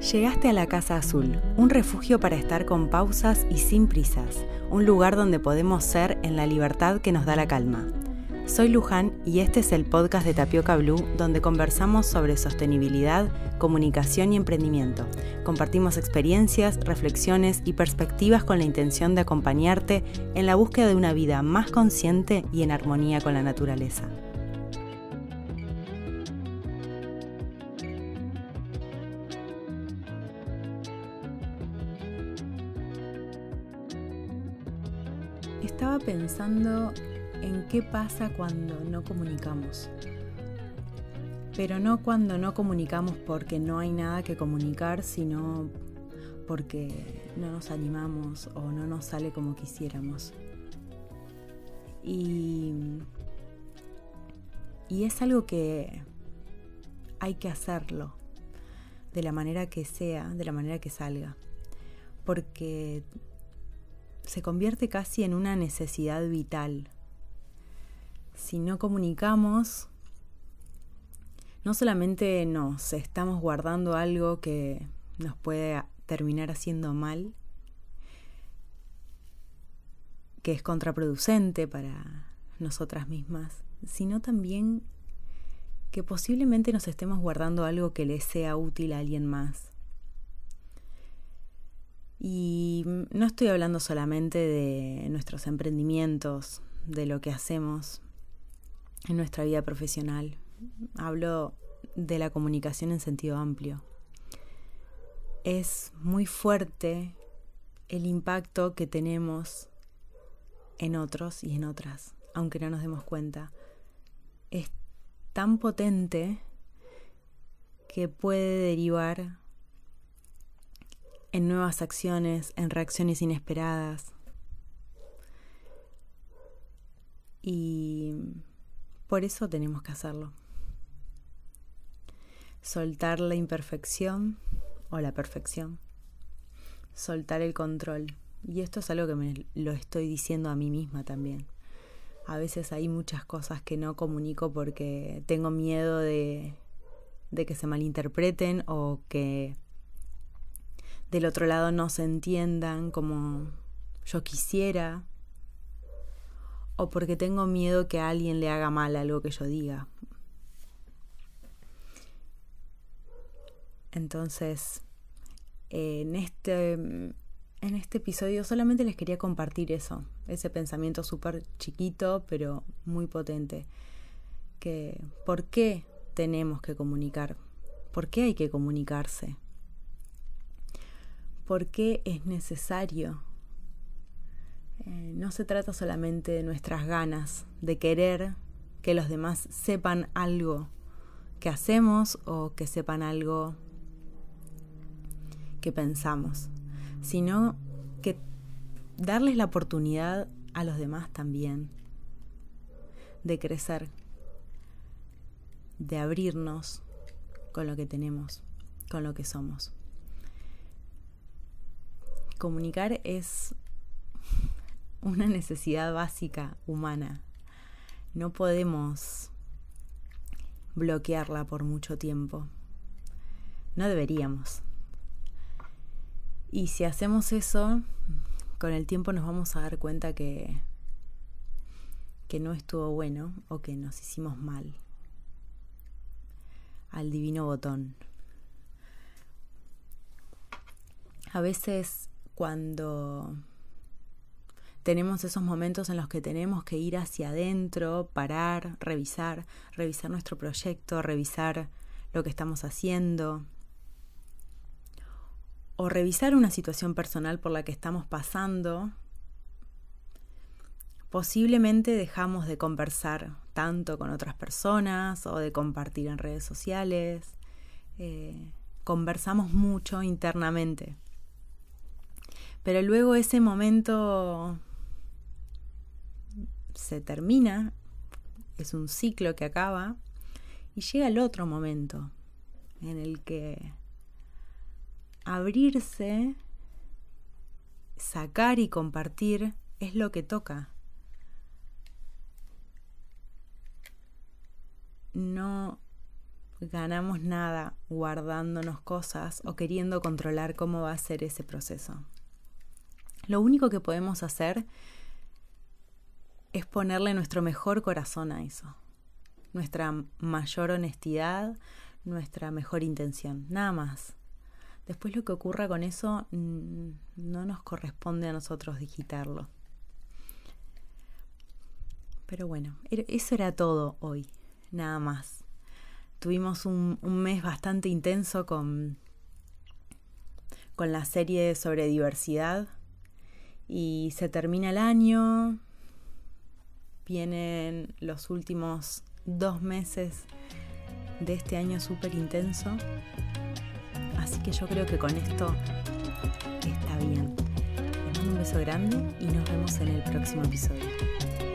Llegaste a la Casa Azul, un refugio para estar con pausas y sin prisas, un lugar donde podemos ser en la libertad que nos da la calma. Soy Luján y este es el podcast de Tapioca Blue donde conversamos sobre sostenibilidad, comunicación y emprendimiento. Compartimos experiencias, reflexiones y perspectivas con la intención de acompañarte en la búsqueda de una vida más consciente y en armonía con la naturaleza. Estaba pensando en qué pasa cuando no comunicamos. Pero no cuando no comunicamos porque no hay nada que comunicar, sino porque no nos animamos o no nos sale como quisiéramos. Y, y es algo que hay que hacerlo de la manera que sea, de la manera que salga. Porque se convierte casi en una necesidad vital. Si no comunicamos, no solamente nos estamos guardando algo que nos puede terminar haciendo mal, que es contraproducente para nosotras mismas, sino también que posiblemente nos estemos guardando algo que le sea útil a alguien más. Y no estoy hablando solamente de nuestros emprendimientos, de lo que hacemos en nuestra vida profesional. Hablo de la comunicación en sentido amplio. Es muy fuerte el impacto que tenemos en otros y en otras, aunque no nos demos cuenta. Es tan potente que puede derivar en nuevas acciones, en reacciones inesperadas. Y por eso tenemos que hacerlo. Soltar la imperfección o la perfección. Soltar el control. Y esto es algo que me lo estoy diciendo a mí misma también. A veces hay muchas cosas que no comunico porque tengo miedo de, de que se malinterpreten o que del otro lado no se entiendan como yo quisiera, o porque tengo miedo que a alguien le haga mal algo que yo diga. Entonces, en este, en este episodio solamente les quería compartir eso, ese pensamiento súper chiquito pero muy potente. Que, ¿Por qué tenemos que comunicar? ¿Por qué hay que comunicarse? Por qué es necesario. Eh, no se trata solamente de nuestras ganas, de querer que los demás sepan algo que hacemos o que sepan algo que pensamos, sino que darles la oportunidad a los demás también de crecer, de abrirnos con lo que tenemos, con lo que somos. Comunicar es una necesidad básica humana. No podemos bloquearla por mucho tiempo. No deberíamos. Y si hacemos eso, con el tiempo nos vamos a dar cuenta que, que no estuvo bueno o que nos hicimos mal. Al divino botón. A veces cuando tenemos esos momentos en los que tenemos que ir hacia adentro, parar, revisar, revisar nuestro proyecto, revisar lo que estamos haciendo, o revisar una situación personal por la que estamos pasando, posiblemente dejamos de conversar tanto con otras personas o de compartir en redes sociales. Eh, conversamos mucho internamente. Pero luego ese momento se termina, es un ciclo que acaba, y llega el otro momento en el que abrirse, sacar y compartir es lo que toca. No ganamos nada guardándonos cosas o queriendo controlar cómo va a ser ese proceso. Lo único que podemos hacer es ponerle nuestro mejor corazón a eso, nuestra mayor honestidad, nuestra mejor intención, nada más. Después lo que ocurra con eso mm, no nos corresponde a nosotros digitarlo. Pero bueno, eso era todo hoy, nada más. Tuvimos un, mes bastante intenso con, con la serie sobre diversidad y se termina el año, vienen los últimos dos meses de este año súper intenso, así que yo creo que con esto está bien. Les mando un beso grande y nos vemos en el próximo episodio.